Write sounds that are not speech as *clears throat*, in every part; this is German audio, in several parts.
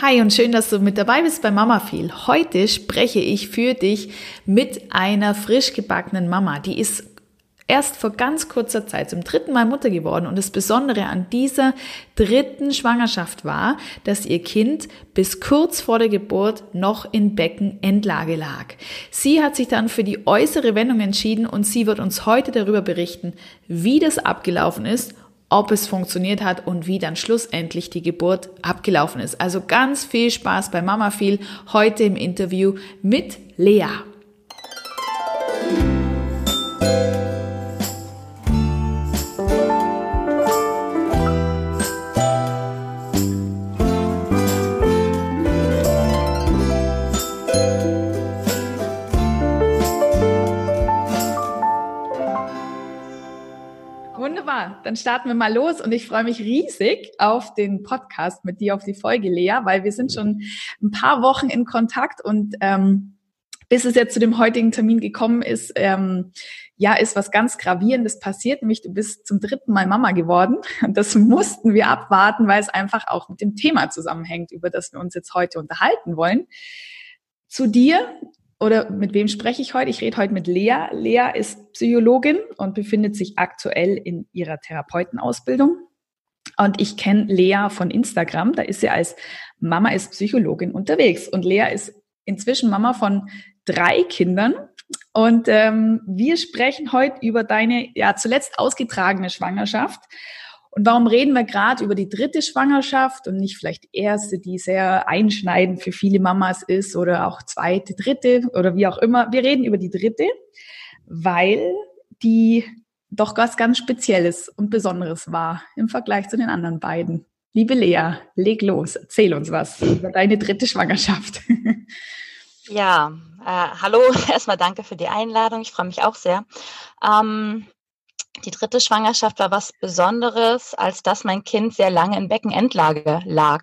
Hi und schön, dass du mit dabei bist bei Mama viel. Heute spreche ich für dich mit einer frisch gebackenen Mama. Die ist erst vor ganz kurzer Zeit zum dritten Mal Mutter geworden und das Besondere an dieser dritten Schwangerschaft war, dass ihr Kind bis kurz vor der Geburt noch in Beckenendlage lag. Sie hat sich dann für die äußere Wendung entschieden und sie wird uns heute darüber berichten, wie das abgelaufen ist ob es funktioniert hat und wie dann schlussendlich die Geburt abgelaufen ist. Also ganz viel Spaß bei Mama viel heute im Interview mit Lea. Dann starten wir mal los und ich freue mich riesig auf den Podcast mit dir, auf die Folge, Lea, weil wir sind schon ein paar Wochen in Kontakt und ähm, bis es jetzt zu dem heutigen Termin gekommen ist, ähm, ja, ist was ganz Gravierendes passiert, nämlich du bist zum dritten Mal Mama geworden. Und das mussten wir abwarten, weil es einfach auch mit dem Thema zusammenhängt, über das wir uns jetzt heute unterhalten wollen. Zu dir, oder mit wem spreche ich heute? Ich rede heute mit Lea. Lea ist Psychologin und befindet sich aktuell in ihrer Therapeutenausbildung. Und ich kenne Lea von Instagram. Da ist sie als Mama ist Psychologin unterwegs. Und Lea ist inzwischen Mama von drei Kindern. Und ähm, wir sprechen heute über deine ja zuletzt ausgetragene Schwangerschaft und warum reden wir gerade über die dritte Schwangerschaft und nicht vielleicht die erste, die sehr einschneidend für viele Mamas ist oder auch zweite, dritte oder wie auch immer. Wir reden über die dritte, weil die doch was ganz Spezielles und Besonderes war im Vergleich zu den anderen beiden. Liebe Lea, leg los, erzähl uns was über deine dritte Schwangerschaft. Ja, äh, hallo, *laughs* erstmal danke für die Einladung. Ich freue mich auch sehr. Ähm, die dritte Schwangerschaft war was Besonderes, als dass mein Kind sehr lange in Beckenendlage lag.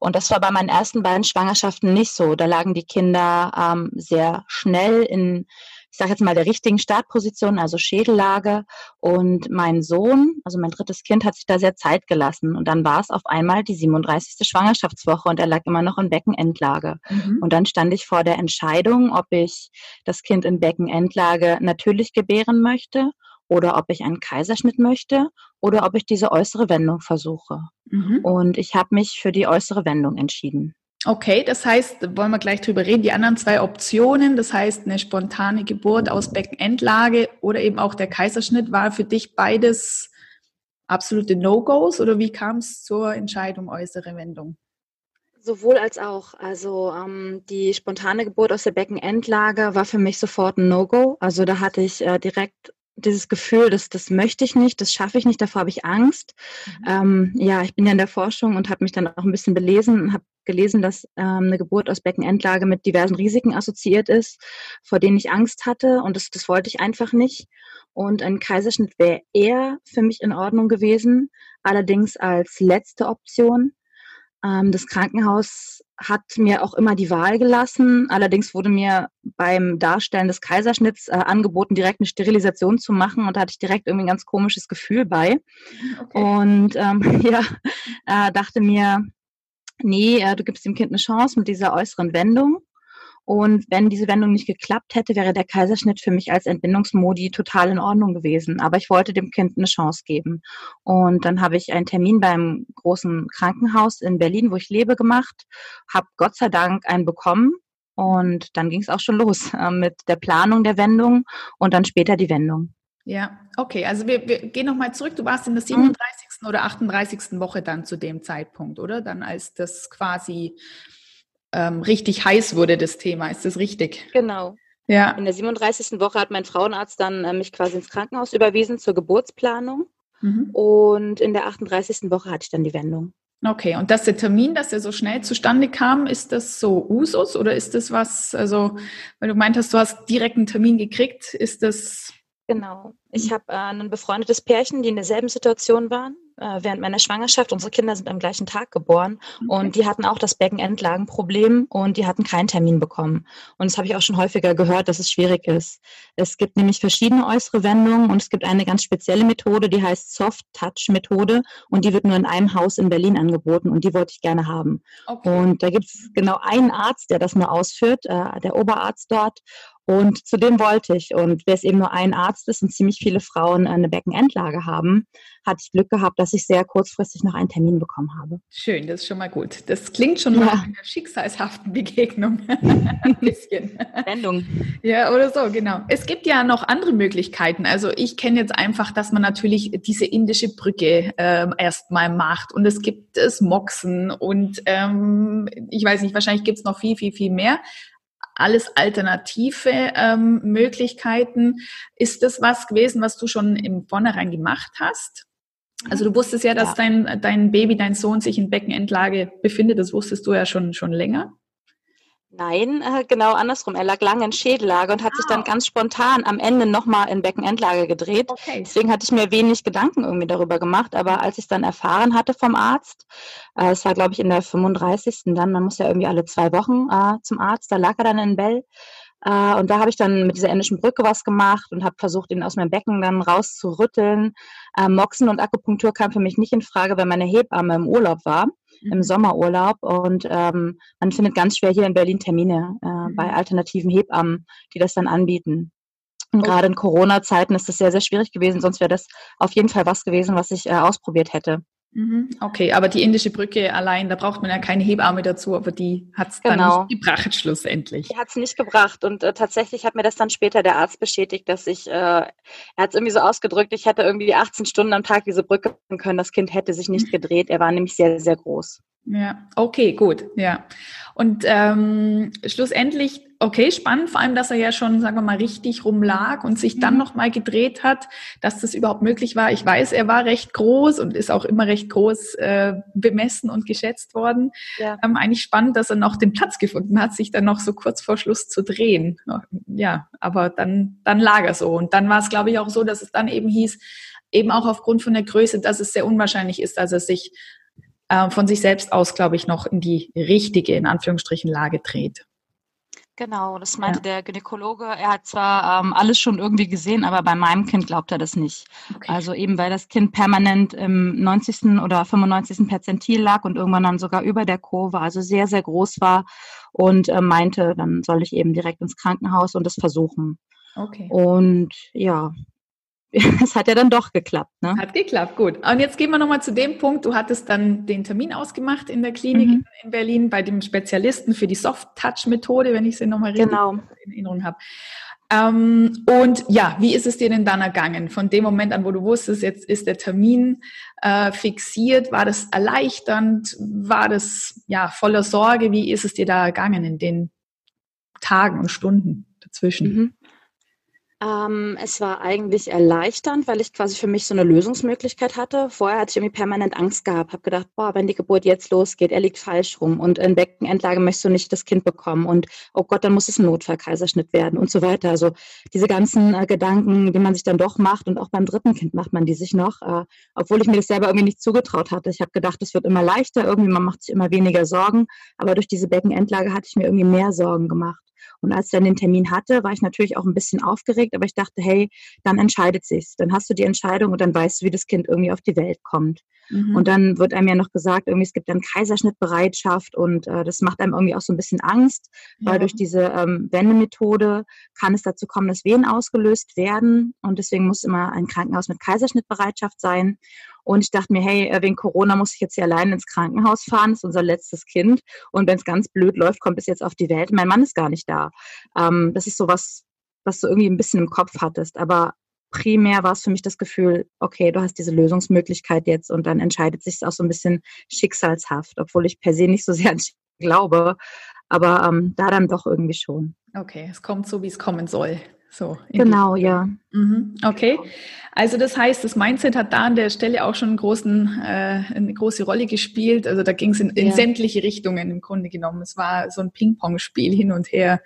Und das war bei meinen ersten beiden Schwangerschaften nicht so. Da lagen die Kinder ähm, sehr schnell in, ich sage jetzt mal, der richtigen Startposition, also Schädellage. Und mein Sohn, also mein drittes Kind, hat sich da sehr Zeit gelassen. Und dann war es auf einmal die 37. Schwangerschaftswoche und er lag immer noch in Beckenendlage. Mhm. Und dann stand ich vor der Entscheidung, ob ich das Kind in Beckenendlage natürlich gebären möchte oder ob ich einen Kaiserschnitt möchte oder ob ich diese äußere Wendung versuche. Mhm. Und ich habe mich für die äußere Wendung entschieden. Okay, das heißt, wollen wir gleich drüber reden, die anderen zwei Optionen, das heißt eine spontane Geburt aus Beckenendlage oder eben auch der Kaiserschnitt, war für dich beides absolute No-Gos oder wie kam es zur Entscheidung äußere Wendung? Sowohl als auch. Also ähm, die spontane Geburt aus der Beckenendlage war für mich sofort ein No-Go. Also da hatte ich äh, direkt dieses Gefühl, das, das möchte ich nicht, das schaffe ich nicht, davor habe ich Angst. Mhm. Ähm, ja, ich bin ja in der Forschung und habe mich dann auch ein bisschen belesen und habe gelesen, dass ähm, eine Geburt aus Beckenendlage mit diversen Risiken assoziiert ist, vor denen ich Angst hatte und das, das wollte ich einfach nicht. Und ein Kaiserschnitt wäre eher für mich in Ordnung gewesen, allerdings als letzte Option. Ähm, das Krankenhaus hat mir auch immer die Wahl gelassen. Allerdings wurde mir beim Darstellen des Kaiserschnitts äh, angeboten, direkt eine Sterilisation zu machen. Und da hatte ich direkt irgendwie ein ganz komisches Gefühl bei. Okay. Und ähm, *laughs* ja, äh, dachte mir, nee, äh, du gibst dem Kind eine Chance mit dieser äußeren Wendung. Und wenn diese Wendung nicht geklappt hätte, wäre der Kaiserschnitt für mich als Entbindungsmodi total in Ordnung gewesen. Aber ich wollte dem Kind eine Chance geben. Und dann habe ich einen Termin beim großen Krankenhaus in Berlin, wo ich lebe, gemacht, habe Gott sei Dank einen bekommen. Und dann ging es auch schon los äh, mit der Planung der Wendung und dann später die Wendung. Ja, okay. Also wir, wir gehen nochmal zurück. Du warst in der 37. Mhm. oder 38. Woche dann zu dem Zeitpunkt, oder? Dann als das quasi ähm, richtig heiß wurde, das Thema. Ist das richtig? Genau. Ja. In der 37. Woche hat mein Frauenarzt dann äh, mich quasi ins Krankenhaus überwiesen zur Geburtsplanung. Mhm. Und in der 38. Woche hatte ich dann die Wendung. Okay, und dass der Termin, dass der so schnell zustande kam, ist das so Usus oder ist das was, also, weil du meintest, du hast direkt einen Termin gekriegt, ist das Genau. Ich habe äh, ein befreundetes Pärchen, die in derselben Situation waren. Äh, während meiner Schwangerschaft. Unsere Kinder sind am gleichen Tag geboren okay. und die hatten auch das Beckenendlagenproblem und die hatten keinen Termin bekommen. Und das habe ich auch schon häufiger gehört, dass es schwierig ist. Es gibt nämlich verschiedene äußere Wendungen und es gibt eine ganz spezielle Methode, die heißt Soft Touch Methode und die wird nur in einem Haus in Berlin angeboten und die wollte ich gerne haben. Okay. Und da gibt es genau einen Arzt, der das nur ausführt, äh, der Oberarzt dort. Und zu dem wollte ich. Und wer es eben nur ein Arzt ist und ziemlich viele Frauen eine Beckenendlage haben, hatte ich Glück gehabt, dass ich sehr kurzfristig noch einen Termin bekommen habe. Schön, das ist schon mal gut. Das klingt schon ja. nach einer schicksalshaften Begegnung. *laughs* Ein bisschen. Sendung. Ja, oder so, genau. Es gibt ja noch andere Möglichkeiten. Also ich kenne jetzt einfach, dass man natürlich diese indische Brücke ähm, erstmal macht. Und es gibt es Moxen und ähm, ich weiß nicht, wahrscheinlich gibt es noch viel, viel, viel mehr alles alternative ähm, Möglichkeiten. Ist das was gewesen, was du schon im Vornherein gemacht hast? Also du wusstest ja, dass ja. dein, dein Baby, dein Sohn sich in Beckenendlage befindet. Das wusstest du ja schon, schon länger. Nein, äh, genau andersrum. Er lag lange in Schädellage und hat ah. sich dann ah. ganz spontan am Ende nochmal in Beckenendlage gedreht. Okay. Deswegen hatte ich mir wenig Gedanken irgendwie darüber gemacht. Aber als ich es dann erfahren hatte vom Arzt, äh, es war glaube ich in der 35. dann, man muss ja irgendwie alle zwei Wochen äh, zum Arzt, da lag er dann in Bell. Äh, und da habe ich dann mit dieser indischen Brücke was gemacht und habe versucht, ihn aus meinem Becken dann rauszurütteln. Äh, Moxen und Akupunktur kam für mich nicht in Frage, weil meine Hebamme im Urlaub war im mhm. Sommerurlaub und ähm, man findet ganz schwer hier in Berlin Termine äh, mhm. bei alternativen Hebammen, die das dann anbieten. Und okay. gerade in Corona-Zeiten ist das sehr, sehr schwierig gewesen, sonst wäre das auf jeden Fall was gewesen, was ich äh, ausprobiert hätte. Mhm. Okay, aber die indische Brücke allein, da braucht man ja keine Hebamme dazu, aber die hat es genau. dann nicht gebracht schlussendlich. Die hat es nicht gebracht und äh, tatsächlich hat mir das dann später der Arzt bestätigt, dass ich, äh, er hat es irgendwie so ausgedrückt, ich hätte irgendwie 18 Stunden am Tag diese Brücke können, das Kind hätte sich nicht gedreht, er war nämlich sehr, sehr groß. Ja, okay, gut, ja. Und ähm, schlussendlich, okay, spannend, vor allem, dass er ja schon, sagen wir mal, richtig rumlag und sich dann mhm. nochmal gedreht hat, dass das überhaupt möglich war. Ich weiß, er war recht groß und ist auch immer recht groß äh, bemessen und geschätzt worden. Ja. Ähm, eigentlich spannend, dass er noch den Platz gefunden hat, sich dann noch so kurz vor Schluss zu drehen. Ja, aber dann, dann lag er so. Und dann war es, glaube ich, auch so, dass es dann eben hieß, eben auch aufgrund von der Größe, dass es sehr unwahrscheinlich ist, dass er sich äh, von sich selbst aus, glaube ich, noch in die richtige, in Anführungsstrichen, Lage dreht. Genau, das meinte ja. der Gynäkologe. Er hat zwar ähm, alles schon irgendwie gesehen, aber bei meinem Kind glaubt er das nicht. Okay. Also eben, weil das Kind permanent im 90. oder 95. Perzentil lag und irgendwann dann sogar über der Kurve, also sehr, sehr groß war und äh, meinte, dann soll ich eben direkt ins Krankenhaus und es versuchen. Okay. Und ja, *laughs* es hat ja dann doch geklappt. Ne? Hat geklappt, gut. Und jetzt gehen wir nochmal zu dem Punkt, du hattest dann den Termin ausgemacht in der Klinik mhm. in Berlin bei dem Spezialisten für die Soft-Touch-Methode, wenn ich sie nochmal richtig genau. in Erinnerung habe. Ähm, und ja, wie ist es dir denn dann ergangen? Von dem Moment an, wo du wusstest, jetzt ist der Termin äh, fixiert, war das erleichternd? War das ja voller Sorge? Wie ist es dir da ergangen in den Tagen und Stunden dazwischen? Mhm. Ähm, es war eigentlich erleichternd, weil ich quasi für mich so eine Lösungsmöglichkeit hatte. Vorher hatte ich irgendwie permanent Angst gehabt, habe gedacht, boah, wenn die Geburt jetzt losgeht, er liegt falsch rum und in Beckenendlage möchtest du nicht das Kind bekommen und oh Gott, dann muss es ein Notfallkaiserschnitt werden und so weiter. Also diese ganzen äh, Gedanken, die man sich dann doch macht und auch beim dritten Kind macht man die sich noch, äh, obwohl ich mir das selber irgendwie nicht zugetraut hatte. Ich habe gedacht, es wird immer leichter, irgendwie man macht sich immer weniger Sorgen, aber durch diese Beckenendlage hatte ich mir irgendwie mehr Sorgen gemacht. Und als ich dann den Termin hatte, war ich natürlich auch ein bisschen aufgeregt, aber ich dachte, hey, dann entscheidet sich's. Dann hast du die Entscheidung und dann weißt du, wie das Kind irgendwie auf die Welt kommt. Mhm. Und dann wird einem ja noch gesagt, irgendwie es gibt dann Kaiserschnittbereitschaft und äh, das macht einem irgendwie auch so ein bisschen Angst, ja. weil durch diese ähm, Wendemethode kann es dazu kommen, dass Wehen ausgelöst werden und deswegen muss immer ein Krankenhaus mit Kaiserschnittbereitschaft sein. Und ich dachte mir, hey, äh, wegen Corona muss ich jetzt hier allein ins Krankenhaus fahren, das ist unser letztes Kind. Und wenn es ganz blöd läuft, kommt es jetzt auf die Welt. Mein Mann ist gar nicht da. Ähm, das ist so was, was du irgendwie ein bisschen im Kopf hattest. Aber primär war es für mich das Gefühl, okay, du hast diese Lösungsmöglichkeit jetzt und dann entscheidet sich auch so ein bisschen schicksalshaft, obwohl ich per se nicht so *laughs* sehr an glaube, aber ähm, da dann doch irgendwie schon. Okay, es kommt so, wie es kommen soll. So, genau, ja. Mhm, okay. Also das heißt, das Mindset hat da an der Stelle auch schon einen großen, äh, eine große Rolle gespielt. Also da ging es in, in ja. sämtliche Richtungen im Grunde genommen. Es war so ein Ping-Pong-Spiel hin und her,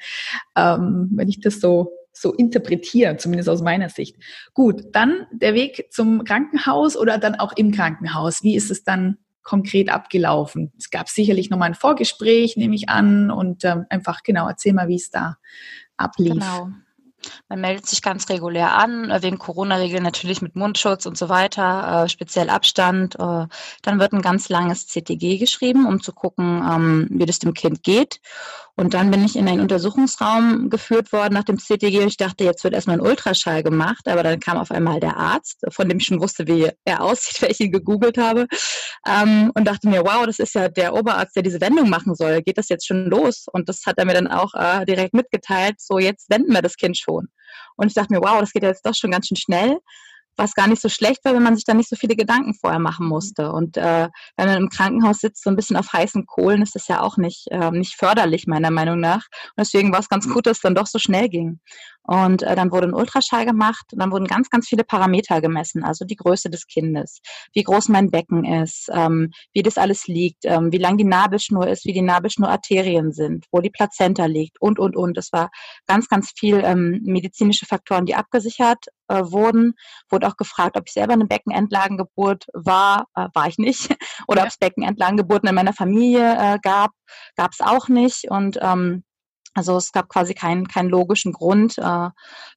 ähm, wenn ich das so so interpretieren, zumindest aus meiner Sicht. Gut, dann der Weg zum Krankenhaus oder dann auch im Krankenhaus. Wie ist es dann konkret abgelaufen? Es gab sicherlich nochmal ein Vorgespräch, nehme ich an, und ähm, einfach genau, erzähl mal, wie es da ablief. Genau. Man meldet sich ganz regulär an, äh, wegen Corona-Regeln natürlich mit Mundschutz und so weiter, äh, speziell Abstand. Äh, dann wird ein ganz langes CTG geschrieben, um zu gucken, ähm, wie das dem Kind geht. Und dann bin ich in einen Untersuchungsraum geführt worden nach dem CTG ich dachte, jetzt wird erstmal ein Ultraschall gemacht, aber dann kam auf einmal der Arzt, von dem ich schon wusste, wie er *laughs* aussieht, weil ich ihn gegoogelt habe, ähm, und dachte mir, wow, das ist ja der Oberarzt, der diese Wendung machen soll. Geht das jetzt schon los? Und das hat er mir dann auch äh, direkt mitgeteilt, so jetzt wenden wir das Kind schon. Und ich dachte mir, wow, das geht jetzt doch schon ganz schön schnell was gar nicht so schlecht war, wenn man sich da nicht so viele Gedanken vorher machen musste. Und äh, wenn man im Krankenhaus sitzt, so ein bisschen auf heißen Kohlen, ist das ja auch nicht, äh, nicht förderlich, meiner Meinung nach. Und deswegen war es ganz gut, dass es dann doch so schnell ging. Und äh, dann wurde ein Ultraschall gemacht und dann wurden ganz, ganz viele Parameter gemessen, also die Größe des Kindes, wie groß mein Becken ist, ähm, wie das alles liegt, ähm, wie lang die Nabelschnur ist, wie die Nabelschnurarterien sind, wo die Plazenta liegt und, und, und. Es war ganz, ganz viel ähm, medizinische Faktoren, die abgesichert äh, wurden. Wurde auch gefragt, ob ich selber eine Beckenendlagengeburt war. Äh, war ich nicht. *laughs* Oder ja. ob es Beckenendlagengeburten in meiner Familie äh, gab. Gab es auch nicht. Und ähm, also es gab quasi keinen, keinen logischen Grund, äh,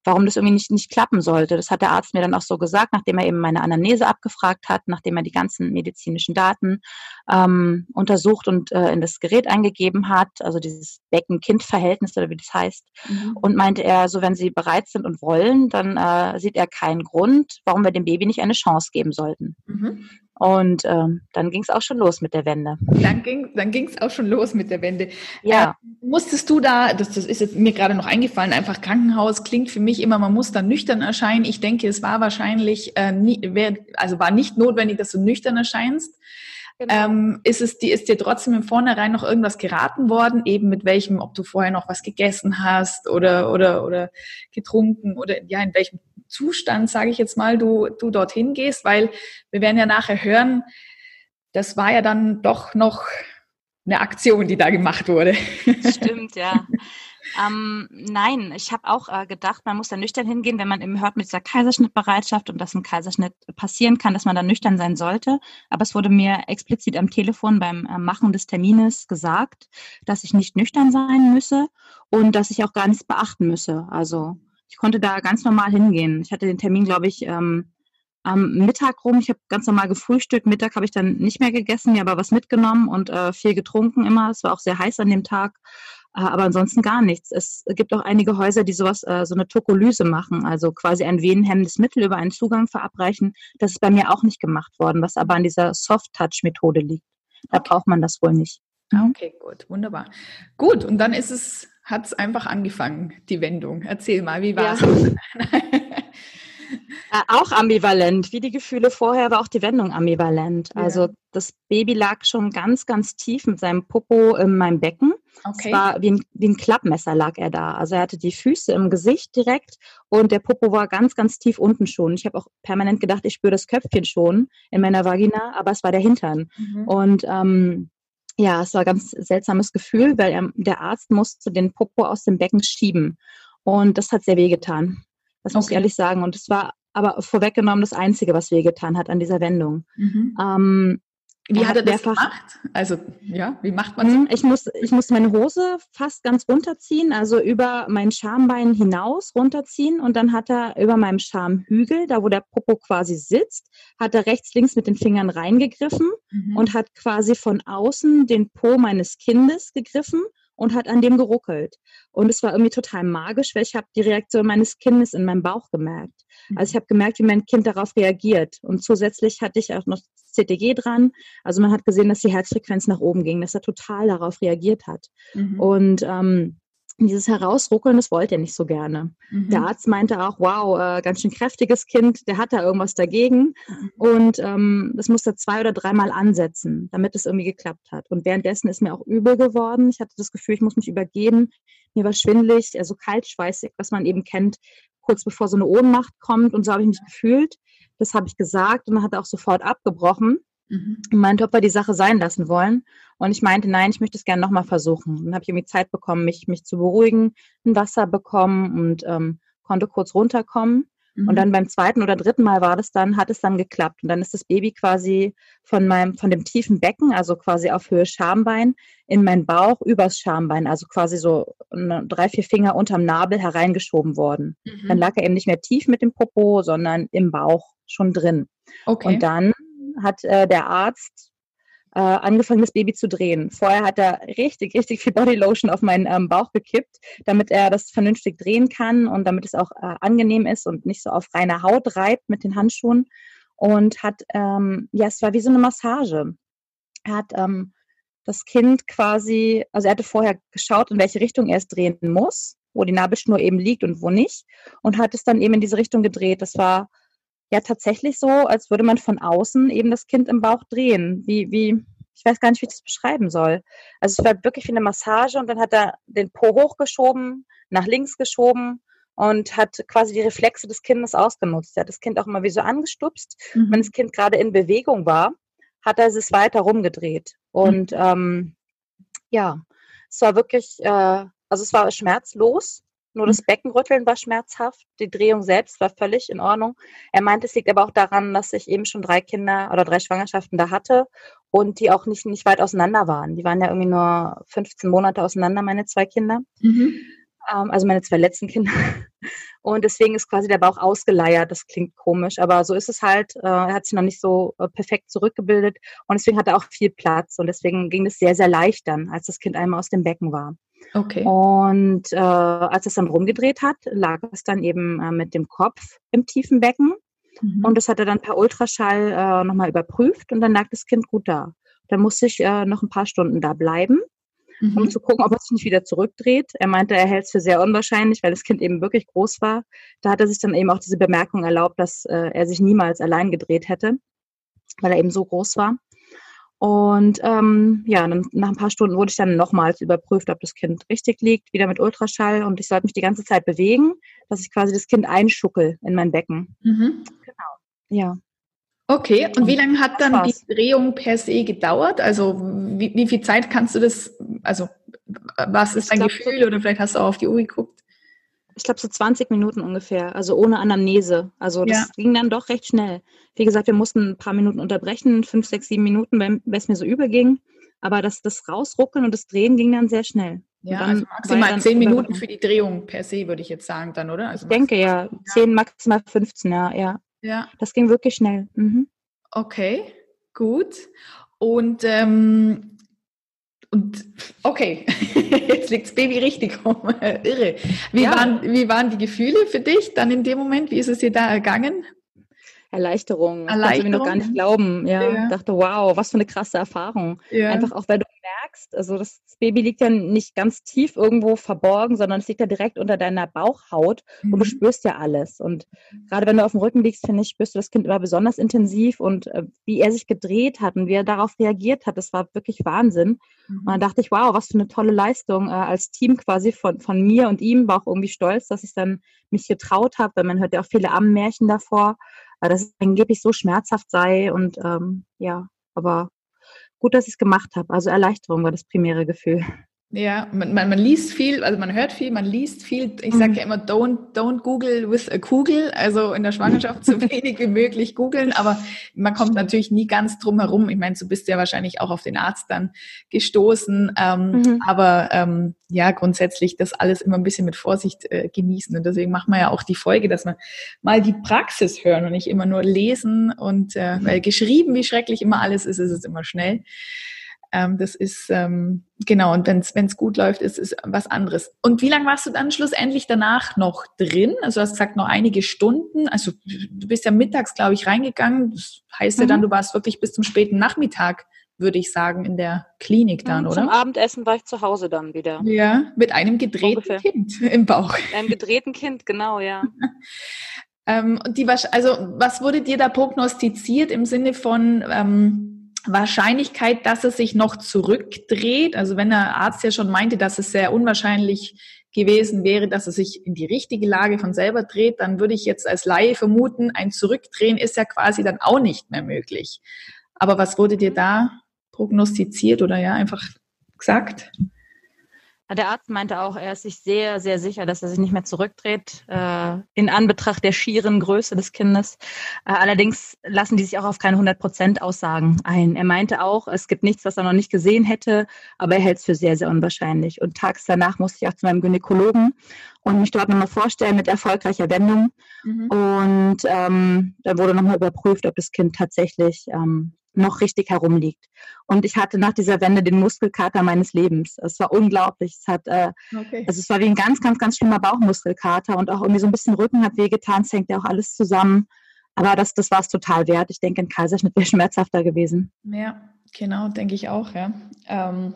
warum das irgendwie nicht, nicht klappen sollte. Das hat der Arzt mir dann auch so gesagt, nachdem er eben meine Anamnese abgefragt hat, nachdem er die ganzen medizinischen Daten ähm, untersucht und äh, in das Gerät eingegeben hat, also dieses Becken-Kind-Verhältnis oder wie das heißt. Mhm. Und meinte er, so wenn Sie bereit sind und wollen, dann äh, sieht er keinen Grund, warum wir dem Baby nicht eine Chance geben sollten. Mhm. Und ähm, dann ging es auch schon los mit der Wende. Dann ging dann ging's auch schon los mit der Wende. Ja. Äh, musstest du da, das, das ist jetzt mir gerade noch eingefallen, einfach Krankenhaus klingt für mich immer, man muss dann nüchtern erscheinen. Ich denke, es war wahrscheinlich, äh, nie, wär, also war nicht notwendig, dass du nüchtern erscheinst. Genau. Ähm, ist es die, ist dir trotzdem im Vornherein noch irgendwas geraten worden, eben mit welchem, ob du vorher noch was gegessen hast oder oder oder getrunken oder ja in welchem Zustand, sage ich jetzt mal, du du dorthin gehst, weil wir werden ja nachher hören, das war ja dann doch noch eine Aktion, die da gemacht wurde. *laughs* Stimmt, ja. Ähm, nein, ich habe auch äh, gedacht, man muss da nüchtern hingehen, wenn man eben hört mit dieser Kaiserschnittbereitschaft und dass ein Kaiserschnitt passieren kann, dass man da nüchtern sein sollte. Aber es wurde mir explizit am Telefon beim äh, Machen des Termines gesagt, dass ich nicht nüchtern sein müsse und dass ich auch gar nichts beachten müsse. Also ich konnte da ganz normal hingehen. Ich hatte den Termin, glaube ich, ähm, am Mittag rum. Ich habe ganz normal gefrühstückt. Mittag habe ich dann nicht mehr gegessen, mir aber was mitgenommen und äh, viel getrunken immer. Es war auch sehr heiß an dem Tag. Äh, aber ansonsten gar nichts. Es gibt auch einige Häuser, die sowas, äh, so eine Tokolyse machen, also quasi ein venenhemmendes Mittel über einen Zugang verabreichen. Das ist bei mir auch nicht gemacht worden, was aber an dieser Soft-Touch-Methode liegt. Da okay. braucht man das wohl nicht. Okay, gut, wunderbar. Gut, und dann ist es, hat es einfach angefangen, die Wendung. Erzähl mal, wie war es? Ja. *laughs* Äh, auch ambivalent. Wie die Gefühle vorher war auch die Wendung ambivalent. Ja. Also das Baby lag schon ganz, ganz tief mit seinem Popo in meinem Becken. Okay. Es war wie ein, wie ein Klappmesser lag er da. Also er hatte die Füße im Gesicht direkt und der Popo war ganz, ganz tief unten schon. Ich habe auch permanent gedacht, ich spüre das Köpfchen schon in meiner Vagina, aber es war der Hintern. Mhm. Und ähm, ja, es war ein ganz seltsames Gefühl, weil er, der Arzt musste den Popo aus dem Becken schieben. Und das hat sehr weh getan. Das muss ich ehrlich sagen. Und es war aber vorweggenommen das Einzige, was wehgetan hat an dieser Wendung. Mhm. Ähm, wie hat er das gemacht? Also, ja, wie macht man das? Mhm, ich muss, ich muss meine Hose fast ganz runterziehen, also über mein Schambein hinaus runterziehen und dann hat er über meinem Schamhügel, da wo der Popo quasi sitzt, hat er rechts, links mit den Fingern reingegriffen mhm. und hat quasi von außen den Po meines Kindes gegriffen und hat an dem geruckelt. Und es war irgendwie total magisch, weil ich habe die Reaktion meines Kindes in meinem Bauch gemerkt. Also ich habe gemerkt, wie mein Kind darauf reagiert. Und zusätzlich hatte ich auch noch CTG dran. Also man hat gesehen, dass die Herzfrequenz nach oben ging, dass er total darauf reagiert hat. Mhm. Und ähm, dieses Herausruckeln, das wollte er nicht so gerne. Mhm. Der Arzt meinte auch, wow, äh, ganz schön kräftiges Kind, der hat da irgendwas dagegen. Mhm. Und ähm, das musste zwei oder dreimal ansetzen, damit es irgendwie geklappt hat. Und währenddessen ist mir auch übel geworden. Ich hatte das Gefühl, ich muss mich übergeben. Mir war schwindlig, also kaltschweißig, was man eben kennt, kurz bevor so eine Ohnmacht kommt. Und so habe ich mich gefühlt. Das habe ich gesagt und dann hat er auch sofort abgebrochen. Mhm. Und meinte, ob wir die Sache sein lassen wollen. Und ich meinte, nein, ich möchte es gerne nochmal versuchen. Dann habe ich irgendwie Zeit bekommen, mich, mich zu beruhigen, ein Wasser bekommen und ähm, konnte kurz runterkommen. Und mhm. dann beim zweiten oder dritten Mal war das dann, hat es dann geklappt. Und dann ist das Baby quasi von meinem, von dem tiefen Becken, also quasi auf Höhe Schambein, in meinen Bauch übers Schambein, also quasi so drei, vier Finger unterm Nabel hereingeschoben worden. Mhm. Dann lag er eben nicht mehr tief mit dem Popo, sondern im Bauch schon drin. Okay. Und dann hat äh, der Arzt äh, angefangen, das Baby zu drehen. Vorher hat er richtig, richtig viel Bodylotion auf meinen ähm, Bauch gekippt, damit er das vernünftig drehen kann und damit es auch äh, angenehm ist und nicht so auf reiner Haut reibt mit den Handschuhen. Und hat, ähm, ja, es war wie so eine Massage. Er hat ähm, das Kind quasi, also er hatte vorher geschaut, in welche Richtung er es drehen muss, wo die Nabelschnur eben liegt und wo nicht, und hat es dann eben in diese Richtung gedreht. Das war ja tatsächlich so, als würde man von außen eben das Kind im Bauch drehen. Wie, wie, ich weiß gar nicht, wie ich das beschreiben soll. Also es war wirklich wie eine Massage und dann hat er den Po hochgeschoben, nach links geschoben und hat quasi die Reflexe des Kindes ausgenutzt. Er hat das Kind auch immer wie so angestupst. Mhm. Wenn das Kind gerade in Bewegung war, hat er es weiter rumgedreht. Und mhm. ähm, ja, es war wirklich, äh, also es war schmerzlos. Nur das. Beckenrütteln war schmerzhaft. Die Drehung selbst war völlig in Ordnung. Er meinte, es liegt aber auch daran, dass ich eben schon drei Kinder oder drei Schwangerschaften da hatte und die auch nicht, nicht weit auseinander waren. Die waren ja irgendwie nur 15 Monate auseinander, meine zwei Kinder. Mhm. Ähm, also meine zwei letzten Kinder. *laughs* Und deswegen ist quasi der Bauch ausgeleiert. Das klingt komisch, aber so ist es halt. Äh, er hat sich noch nicht so äh, perfekt zurückgebildet und deswegen hat er auch viel Platz. Und deswegen ging es sehr, sehr leicht dann, als das Kind einmal aus dem Becken war. Okay. Und äh, als es dann rumgedreht hat, lag es dann eben äh, mit dem Kopf im tiefen Becken. Mhm. Und das hat er dann per Ultraschall äh, nochmal überprüft und dann lag das Kind gut da. Dann musste ich äh, noch ein paar Stunden da bleiben, mhm. um zu gucken, ob er sich nicht wieder zurückdreht. Er meinte, er hält es für sehr unwahrscheinlich, weil das Kind eben wirklich groß war. Da hat er sich dann eben auch diese Bemerkung erlaubt, dass äh, er sich niemals allein gedreht hätte, weil er eben so groß war. Und ähm, ja, dann, nach ein paar Stunden wurde ich dann nochmals überprüft, ob das Kind richtig liegt, wieder mit Ultraschall. Und ich sollte mich die ganze Zeit bewegen, dass ich quasi das Kind einschuckel in mein Becken. Mhm. Genau, ja. Okay, und wie lange hat dann die Drehung per se gedauert? Also wie, wie viel Zeit kannst du das, also was ist dein Gefühl oder vielleicht hast du auch auf die Uhr geguckt? Ich glaube, so 20 Minuten ungefähr, also ohne Anamnese. Also das ja. ging dann doch recht schnell. Wie gesagt, wir mussten ein paar Minuten unterbrechen, fünf, sechs, sieben Minuten, wenn es mir so überging. Aber das, das Rausruckeln und das Drehen ging dann sehr schnell. Ja, also maximal zehn Minuten für die Drehung per se, würde ich jetzt sagen dann, oder? Also ich denke ja, zehn, maximal 15, ja, ja. Ja. Das ging wirklich schnell. Mhm. Okay, gut. Und ähm, und okay, *laughs* jetzt liegt das Baby richtig rum. *laughs* Irre. Wie, ja. waren, wie waren die Gefühle für dich dann in dem Moment? Wie ist es dir da ergangen? Erleichterung. Erleichterung. Ich konnte mir noch gar nicht glauben. Ja, ja. dachte, wow, was für eine krasse Erfahrung. Ja. Einfach auch, weil du merkst, also das Baby liegt ja nicht ganz tief irgendwo verborgen, sondern es liegt ja direkt unter deiner Bauchhaut mhm. und du mhm. spürst ja alles. Und gerade wenn du auf dem Rücken liegst, finde ich, spürst du das Kind immer besonders intensiv und äh, wie er sich gedreht hat und wie er darauf reagiert hat, das war wirklich Wahnsinn. Mhm. Und dann dachte ich, wow, was für eine tolle Leistung äh, als Team quasi von, von mir und ihm, war auch irgendwie stolz, dass ich dann mich getraut habe, weil man hört ja auch viele Ammenmärchen davor dass es angeblich so schmerzhaft sei und ähm, ja, aber gut, dass ich es gemacht habe. Also Erleichterung war das primäre Gefühl. Ja, man, man, man liest viel, also man hört viel, man liest viel. Ich sage mhm. ja immer, don't, don't Google with a Kugel, also in der Schwangerschaft so *laughs* wenig wie möglich googeln, aber man kommt natürlich nie ganz drum herum. Ich meine, du bist ja wahrscheinlich auch auf den Arzt dann gestoßen, ähm, mhm. aber ähm, ja, grundsätzlich das alles immer ein bisschen mit Vorsicht äh, genießen und deswegen machen wir ja auch die Folge, dass wir mal die Praxis hören und nicht immer nur lesen und äh, weil geschrieben, wie schrecklich immer alles ist, ist es immer schnell. Ähm, das ist ähm, genau, und wenn es gut läuft, ist es was anderes. Und wie lange warst du dann schlussendlich danach noch drin? Also du hast gesagt, noch einige Stunden. Also du bist ja mittags, glaube ich, reingegangen. Das heißt mhm. ja dann, mhm. du warst wirklich bis zum späten Nachmittag, würde ich sagen, in der Klinik dann, mhm, oder? Zum Abendessen war ich zu Hause dann wieder. Ja, mit einem gedrehten Ungefähr. Kind *laughs* im Bauch. Mit einem gedrehten Kind, genau, ja. *laughs* ähm, die, also was wurde dir da prognostiziert im Sinne von ähm, Wahrscheinlichkeit, dass es sich noch zurückdreht, also wenn der Arzt ja schon meinte, dass es sehr unwahrscheinlich gewesen wäre, dass es sich in die richtige Lage von selber dreht, dann würde ich jetzt als Laie vermuten, ein Zurückdrehen ist ja quasi dann auch nicht mehr möglich. Aber was wurde dir da prognostiziert oder ja einfach gesagt? Der Arzt meinte auch, er ist sich sehr, sehr sicher, dass er sich nicht mehr zurückdreht, äh, in Anbetracht der schieren Größe des Kindes. Äh, allerdings lassen die sich auch auf keine 100 Prozent Aussagen ein. Er meinte auch, es gibt nichts, was er noch nicht gesehen hätte, aber er hält es für sehr, sehr unwahrscheinlich. Und tags danach musste ich auch zu meinem Gynäkologen und mich dort nochmal vorstellen mit erfolgreicher Wendung. Mhm. Und ähm, da wurde nochmal überprüft, ob das Kind tatsächlich ähm, noch richtig herumliegt. Und ich hatte nach dieser Wende den Muskelkater meines Lebens. Es war unglaublich. Es hat, äh, okay. also es war wie ein ganz, ganz, ganz schlimmer Bauchmuskelkater und auch irgendwie so ein bisschen Rücken hat wehgetan. Es hängt ja auch alles zusammen. Aber das, das war es total wert. Ich denke, ein Kaiserschnitt wäre schmerzhafter gewesen. Ja, genau, denke ich auch. Ja. Ähm,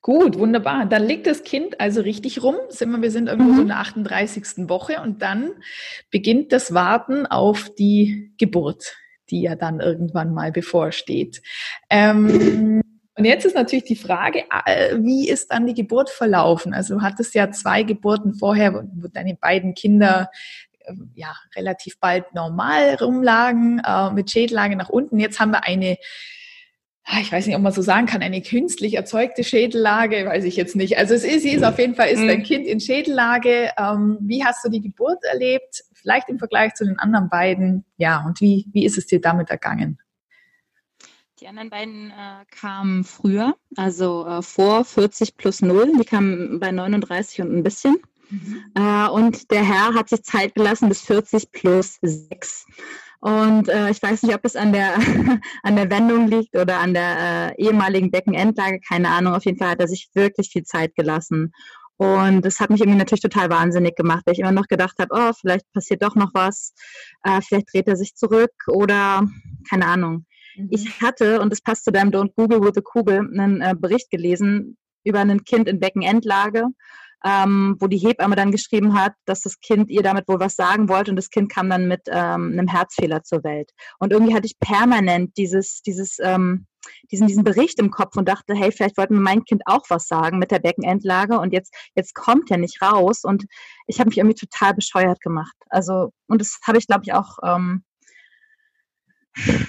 gut, wunderbar. Dann liegt das Kind also richtig rum. Sind wir, wir sind irgendwo mhm. so in der 38. Woche und dann beginnt das Warten auf die Geburt die ja dann irgendwann mal bevorsteht. Ähm, und jetzt ist natürlich die Frage, äh, wie ist dann die Geburt verlaufen? Also du hattest ja zwei Geburten vorher, wo deine beiden Kinder ähm, ja relativ bald normal rumlagen, äh, mit Schädellage nach unten. Jetzt haben wir eine ah, ich weiß nicht, ob man so sagen kann, eine künstlich erzeugte Schädellage, weiß ich jetzt nicht. Also es ist, sie ist auf jeden Fall ist dein mhm. Kind in Schädellage. Ähm, wie hast du die Geburt erlebt? Vielleicht im Vergleich zu den anderen beiden? Ja, und wie, wie ist es dir damit ergangen? Die anderen beiden äh, kamen früher, also äh, vor 40 plus 0. Die kamen bei 39 und ein bisschen. Mhm. Äh, und der Herr hat sich Zeit gelassen bis 40 plus 6. Und äh, ich weiß nicht, ob es an der, *laughs* an der Wendung liegt oder an der äh, ehemaligen Beckenendlage, keine Ahnung. Auf jeden Fall hat er sich wirklich viel Zeit gelassen. Und das hat mich irgendwie natürlich total wahnsinnig gemacht, weil ich immer noch gedacht habe, oh, vielleicht passiert doch noch was, äh, vielleicht dreht er sich zurück oder keine Ahnung. Mhm. Ich hatte, und das passt zu deinem Don't Google with a Kugel, einen äh, Bericht gelesen über ein Kind in Beckenendlage, ähm, wo die Hebamme dann geschrieben hat, dass das Kind ihr damit wohl was sagen wollte und das Kind kam dann mit ähm, einem Herzfehler zur Welt. Und irgendwie hatte ich permanent dieses, dieses ähm, diesen, diesen Bericht im Kopf und dachte, hey, vielleicht wollte mir mein Kind auch was sagen mit der Beckenendlage und jetzt, jetzt kommt er nicht raus und ich habe mich irgendwie total bescheuert gemacht. Also, und das habe ich, glaube ich, auch, ähm,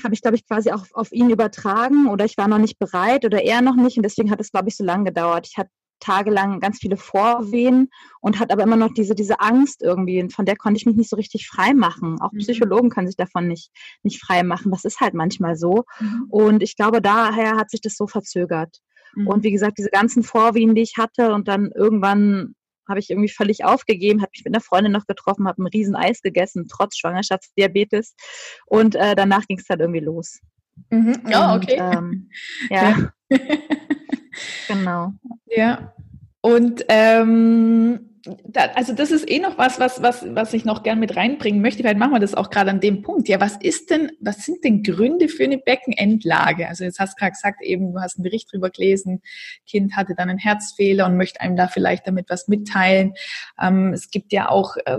habe ich, glaube ich, quasi auch auf ihn übertragen oder ich war noch nicht bereit oder er noch nicht und deswegen hat es, glaube ich, so lange gedauert. Ich hatte tagelang ganz viele Vorwehen und hat aber immer noch diese, diese Angst irgendwie, von der konnte ich mich nicht so richtig frei machen. Auch mhm. Psychologen können sich davon nicht, nicht frei machen. Das ist halt manchmal so. Mhm. Und ich glaube, daher hat sich das so verzögert. Mhm. Und wie gesagt, diese ganzen Vorwehen, die ich hatte und dann irgendwann habe ich irgendwie völlig aufgegeben, habe mich mit einer Freundin noch getroffen, habe ein riesen Eis gegessen, trotz Schwangerschaftsdiabetes. Und äh, danach ging es dann irgendwie los. Mhm. Ja, okay. ähm, *laughs* ja. ja. *laughs* genau. Ja. Und ähm, da, also das ist eh noch was, was, was, was ich noch gern mit reinbringen möchte. Vielleicht machen wir das auch gerade an dem Punkt. Ja, was ist denn, was sind denn Gründe für eine Beckenendlage? Also jetzt hast du gerade gesagt, eben, du hast einen Bericht drüber gelesen, Kind hatte dann einen Herzfehler und möchte einem da vielleicht damit was mitteilen. Ähm, es gibt ja auch, äh,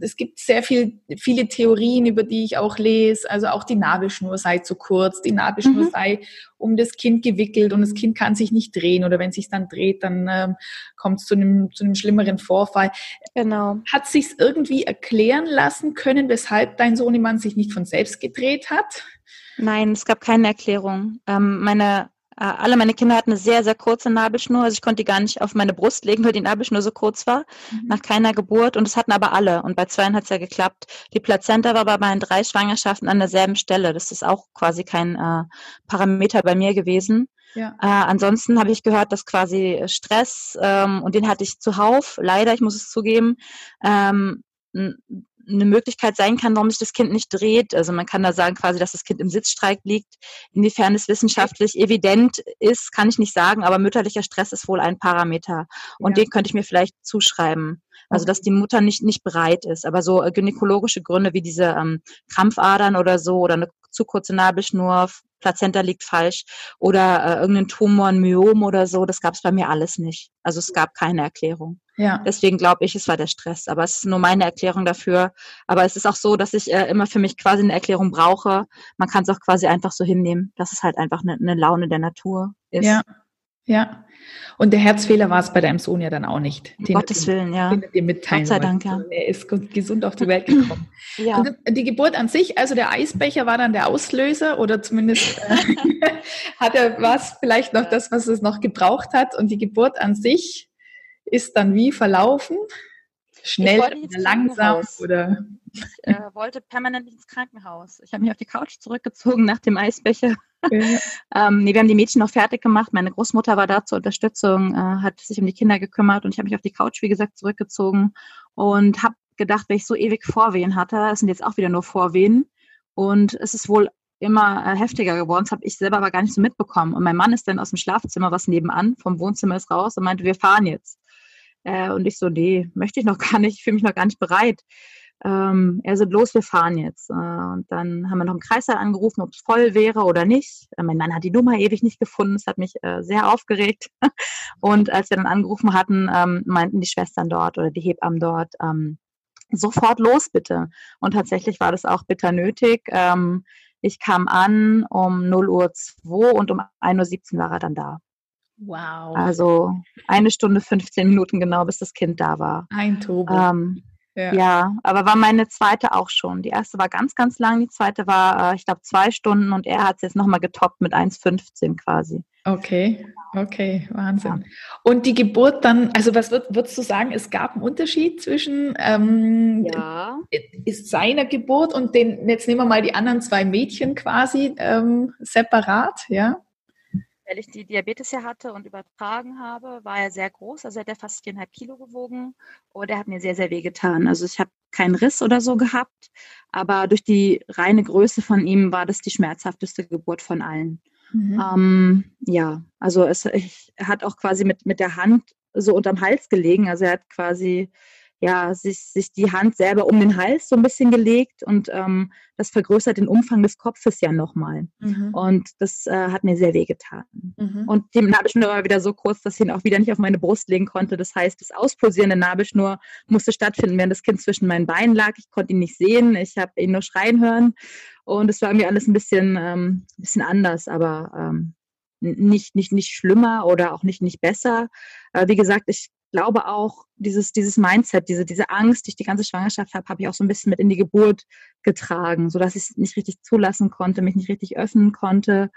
es gibt sehr viel, viele Theorien, über die ich auch lese. Also auch die Nabelschnur sei zu kurz, die Nabelschnur mhm. sei um das Kind gewickelt und das Kind kann sich nicht drehen oder wenn es sich dann dreht, dann ähm, kommt es zu einem, zu einem schlimmeren Vorfall. Genau. Hat sich irgendwie erklären lassen können, weshalb dein Sohnemann sich nicht von selbst gedreht hat? Nein, es gab keine Erklärung. Ähm, meine alle meine Kinder hatten eine sehr, sehr kurze Nabelschnur. Also ich konnte die gar nicht auf meine Brust legen, weil die Nabelschnur so kurz war, mhm. nach keiner Geburt. Und das hatten aber alle. Und bei zweien hat es ja geklappt. Die Plazenta war aber bei meinen drei Schwangerschaften an derselben Stelle. Das ist auch quasi kein äh, Parameter bei mir gewesen. Ja. Äh, ansonsten habe ich gehört, dass quasi Stress, ähm, und den hatte ich zuhauf, leider, ich muss es zugeben, ähm, eine Möglichkeit sein kann, warum sich das Kind nicht dreht. Also man kann da sagen quasi, dass das Kind im Sitzstreik liegt. Inwiefern es wissenschaftlich evident ist, kann ich nicht sagen, aber mütterlicher Stress ist wohl ein Parameter. Und ja. den könnte ich mir vielleicht zuschreiben. Also dass die Mutter nicht, nicht bereit ist. Aber so äh, gynäkologische Gründe wie diese ähm, Krampfadern oder so oder eine zu kurze Nabelschnur, Plazenta liegt falsch oder äh, irgendein Tumor, ein Myom oder so, das gab es bei mir alles nicht. Also es gab keine Erklärung. Ja. Deswegen glaube ich, es war der Stress. Aber es ist nur meine Erklärung dafür. Aber es ist auch so, dass ich äh, immer für mich quasi eine Erklärung brauche. Man kann es auch quasi einfach so hinnehmen, dass es halt einfach eine, eine Laune der Natur ist. Ja, ja. Und der Herzfehler war es bei deinem Sohn ja dann auch nicht. Um Gottes Willen, ja. Den dir mitteilen Gott sei Dank, ja. Er ist gesund auf die Welt *clears throat* gekommen. ja. Und die Geburt an sich, also der Eisbecher war dann der Auslöser oder zumindest *laughs* äh, hat er was vielleicht noch das, was es noch gebraucht hat. Und die Geburt an sich, ist dann wie verlaufen? Schnell oder langsam oder? Ich äh, wollte permanent ins Krankenhaus. Ich habe mich auf die Couch zurückgezogen nach dem Eisbecher. Ja. ähm, nee, wir haben die Mädchen noch fertig gemacht. Meine Großmutter war da zur Unterstützung, äh, hat sich um die Kinder gekümmert und ich habe mich auf die Couch, wie gesagt, zurückgezogen und habe gedacht, wenn ich so ewig Vorwehen hatte, es sind jetzt auch wieder nur Vorwehen und es ist wohl immer äh, heftiger geworden. Das habe ich selber aber gar nicht so mitbekommen. Und mein Mann ist dann aus dem Schlafzimmer, was nebenan, vom Wohnzimmer ist raus und meinte, wir fahren jetzt. Äh, und ich so, nee, möchte ich noch gar nicht, ich fühle mich noch gar nicht bereit. Ähm, er so, los, wir fahren jetzt. Äh, und dann haben wir noch im Kreißsaal angerufen, ob es voll wäre oder nicht. Äh, mein Mann hat die Nummer ewig nicht gefunden. Das hat mich äh, sehr aufgeregt. *laughs* und als wir dann angerufen hatten, ähm, meinten die Schwestern dort oder die Hebammen dort, ähm, sofort los bitte. Und tatsächlich war das auch bitter nötig. Ähm, ich kam an um 0 Uhr 2 und um 1.17 Uhr war er dann da. Wow. Also eine Stunde 15 Minuten genau, bis das Kind da war. Ein Turbo. Ähm, ja. ja. aber war meine zweite auch schon. Die erste war ganz, ganz lang, die zweite war, äh, ich glaube, zwei Stunden und er hat es jetzt nochmal getoppt mit 1,15 quasi. Okay, okay, Wahnsinn. Ja. Und die Geburt dann, also was würd, würdest du sagen, es gab einen Unterschied zwischen ähm, ja. ist seiner Geburt und den, jetzt nehmen wir mal die anderen zwei Mädchen quasi ähm, separat, ja? Weil ich die Diabetes ja hatte und übertragen habe, war er sehr groß. Also hat er fast viereinhalb Kilo gewogen und er hat mir sehr, sehr weh getan. Also ich habe keinen Riss oder so gehabt, aber durch die reine Größe von ihm war das die schmerzhafteste Geburt von allen. Mhm. Ähm, ja, also es, ich, er hat auch quasi mit, mit der Hand so unterm Hals gelegen. Also er hat quasi ja, sich, sich die Hand selber um den Hals so ein bisschen gelegt und ähm, das vergrößert den Umfang des Kopfes ja nochmal. Mhm. Und das äh, hat mir sehr weh getan. Mhm. Und die Nabelschnur war wieder so kurz, dass ich ihn auch wieder nicht auf meine Brust legen konnte. Das heißt, das Auspulsieren der Nabelschnur musste stattfinden, während das Kind zwischen meinen Beinen lag. Ich konnte ihn nicht sehen, ich habe ihn nur schreien hören. Und es war mir alles ein bisschen, ähm, bisschen anders, aber ähm, nicht, nicht, nicht schlimmer oder auch nicht, nicht besser. Äh, wie gesagt, ich glaube auch, dieses, dieses Mindset, diese, diese Angst, die ich die ganze Schwangerschaft habe, habe ich auch so ein bisschen mit in die Geburt getragen, sodass ich es nicht richtig zulassen konnte, mich nicht richtig öffnen konnte.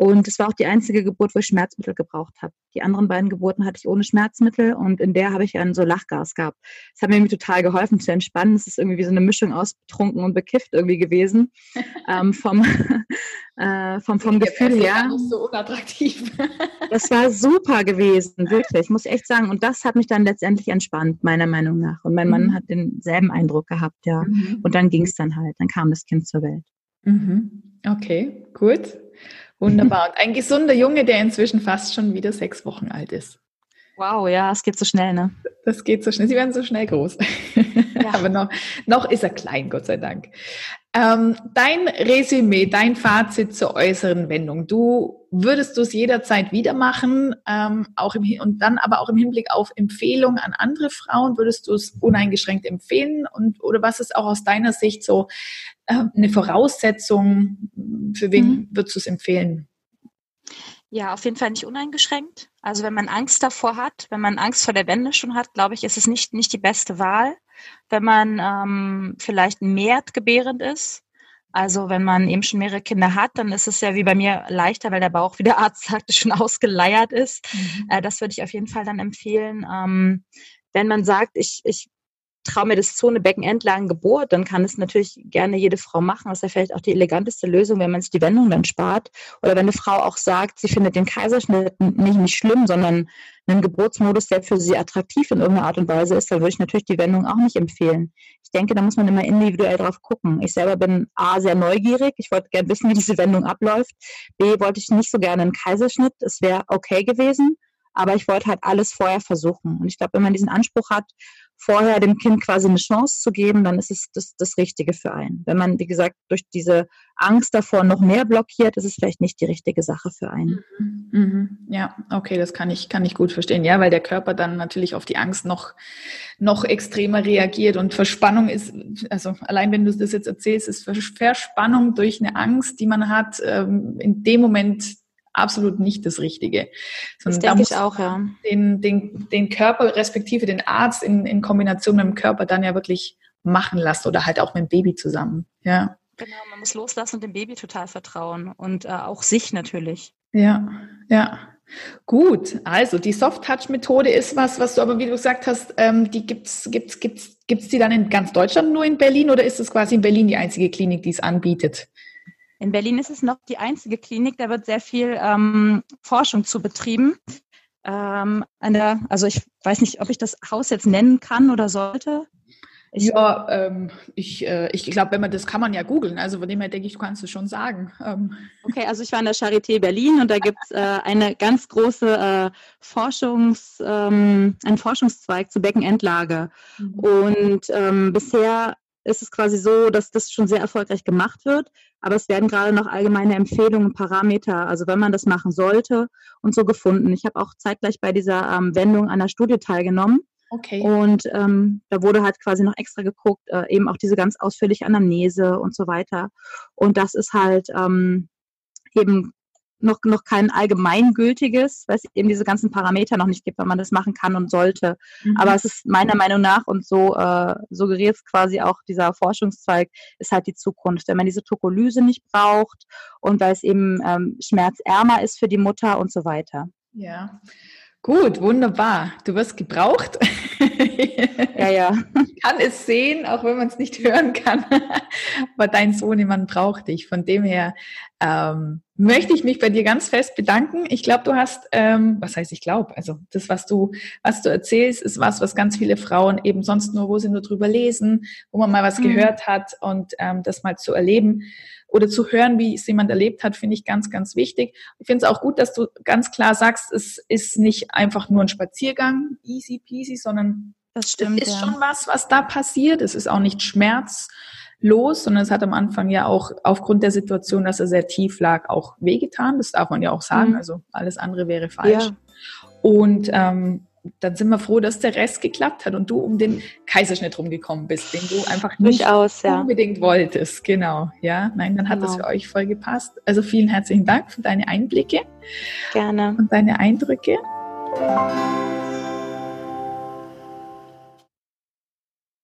Und es war auch die einzige Geburt, wo ich Schmerzmittel gebraucht habe. Die anderen beiden Geburten hatte ich ohne Schmerzmittel und in der habe ich dann so Lachgas gehabt. Das hat mir irgendwie total geholfen zu entspannen. Es ist irgendwie wie so eine Mischung aus betrunken und bekifft irgendwie gewesen. *laughs* ähm, vom, *laughs* äh, vom, vom Gefühl her. so unattraktiv. das war super gewesen, wirklich, muss ich echt sagen. Und das hat mich dann letztendlich entspannt, meiner Meinung nach. Und mein Mann mhm. hat denselben Eindruck gehabt, ja. Mhm. Und dann ging es dann halt, dann kam das Kind zur Welt. Mhm. Okay, gut. Wunderbar. Und ein gesunder Junge, der inzwischen fast schon wieder sechs Wochen alt ist. Wow, ja, es geht so schnell, ne? Das geht so schnell. Sie werden so schnell groß. Ja. *laughs* Aber noch, noch ist er klein, Gott sei Dank. Ähm, dein Resümee, dein Fazit zur äußeren Wendung. Du würdest du es jederzeit wieder machen, ähm, auch im, und dann aber auch im Hinblick auf Empfehlungen an andere Frauen, würdest du es uneingeschränkt empfehlen? Und oder was ist auch aus deiner Sicht so äh, eine Voraussetzung? Für wen mhm. würdest du es empfehlen? Ja, auf jeden Fall nicht uneingeschränkt. Also wenn man Angst davor hat, wenn man Angst vor der Wende schon hat, glaube ich, ist es nicht, nicht die beste Wahl. Wenn man ähm, vielleicht mehrt gebärend ist, also wenn man eben schon mehrere Kinder hat, dann ist es ja wie bei mir leichter, weil der Bauch, wie der Arzt sagte, schon *laughs* ausgeleiert ist. Mhm. Äh, das würde ich auf jeden Fall dann empfehlen. Ähm, wenn man sagt, ich, ich traue mir das zu, eine Beckenendlagengeburt, dann kann es natürlich gerne jede Frau machen. Das ist ja vielleicht auch die eleganteste Lösung, wenn man sich die Wendung dann spart. Oder wenn eine Frau auch sagt, sie findet den Kaiserschnitt nicht, nicht schlimm, sondern einen Geburtsmodus, der für sie attraktiv in irgendeiner Art und Weise ist, dann würde ich natürlich die Wendung auch nicht empfehlen. Ich denke, da muss man immer individuell drauf gucken. Ich selber bin A, sehr neugierig. Ich wollte gerne wissen, wie diese Wendung abläuft. B, wollte ich nicht so gerne einen Kaiserschnitt. Es wäre okay gewesen. Aber ich wollte halt alles vorher versuchen. Und ich glaube, wenn man diesen Anspruch hat vorher dem Kind quasi eine Chance zu geben, dann ist es das, das Richtige für einen. Wenn man, wie gesagt, durch diese Angst davor noch mehr blockiert, ist es vielleicht nicht die richtige Sache für einen. Mhm. Mhm. Ja, okay, das kann ich, kann ich gut verstehen. Ja, weil der Körper dann natürlich auf die Angst noch, noch extremer reagiert und Verspannung ist, also allein wenn du das jetzt erzählst, ist Verspannung durch eine Angst, die man hat, ähm, in dem Moment absolut nicht das Richtige. Sondern das denke ich auch, ja. Den, den, den Körper respektive den Arzt in, in Kombination mit dem Körper dann ja wirklich machen lassen oder halt auch mit dem Baby zusammen. Ja. Genau, man muss loslassen und dem Baby total vertrauen und äh, auch sich natürlich. Ja, ja. Gut, also die Soft-Touch-Methode ist was, was du aber, wie du gesagt hast, ähm, die gibt's, gibt's, gibt's, gibt's die dann in ganz Deutschland nur in Berlin oder ist es quasi in Berlin die einzige Klinik, die es anbietet? In Berlin ist es noch die einzige Klinik, da wird sehr viel ähm, Forschung zu betrieben. Ähm, der, also ich weiß nicht, ob ich das Haus jetzt nennen kann oder sollte. Ich, ja, ähm, ich, äh, ich glaube, wenn man das kann man ja googeln. Also von dem her denke ich, du kannst es schon sagen. Ähm. Okay, also ich war in der Charité Berlin und da gibt es äh, eine ganz große äh, Forschungs, ähm, einen Forschungszweig zur Beckenendlage. Mhm. Und ähm, bisher ist es quasi so, dass das schon sehr erfolgreich gemacht wird. Aber es werden gerade noch allgemeine Empfehlungen, Parameter, also wenn man das machen sollte und so gefunden. Ich habe auch zeitgleich bei dieser ähm, Wendung an der Studie teilgenommen. Okay. Und ähm, da wurde halt quasi noch extra geguckt, äh, eben auch diese ganz ausführliche Anamnese und so weiter. Und das ist halt ähm, eben noch, noch kein allgemeingültiges, weil es eben diese ganzen Parameter noch nicht gibt, wenn man das machen kann und sollte. Mhm. Aber es ist meiner Meinung nach und so äh, suggeriert es quasi auch dieser Forschungszweig, ist halt die Zukunft. Wenn man diese Tokolyse nicht braucht und weil es eben ähm, schmerzärmer ist für die Mutter und so weiter. Ja. Gut, wunderbar. Du wirst gebraucht. ja, ja. Ich kann es sehen, auch wenn man es nicht hören kann. Aber dein Sohn, jemand braucht dich. Von dem her ähm, möchte ich mich bei dir ganz fest bedanken. Ich glaube, du hast, ähm, was heißt ich glaube, also das, was du, was du erzählst, ist was, was ganz viele Frauen eben sonst nur, wo sie nur drüber lesen, wo man mal was mhm. gehört hat und ähm, das mal zu erleben oder zu hören, wie es jemand erlebt hat, finde ich ganz, ganz wichtig. Ich finde es auch gut, dass du ganz klar sagst, es ist nicht einfach nur ein Spaziergang, easy peasy, sondern das stimmt, es ist ja. schon was, was da passiert. Es ist auch nicht Schmerz los, sondern es hat am Anfang ja auch aufgrund der Situation, dass er sehr tief lag, auch wehgetan. Das darf man ja auch sagen. Mhm. Also alles andere wäre falsch. Ja. Und ähm, dann sind wir froh, dass der Rest geklappt hat und du um den Kaiserschnitt rumgekommen bist, den du einfach nicht Durchaus, ja. unbedingt wolltest. Genau, ja. Nein, dann hat genau. das für euch voll gepasst. Also vielen herzlichen Dank für deine Einblicke. Gerne. Und deine Eindrücke.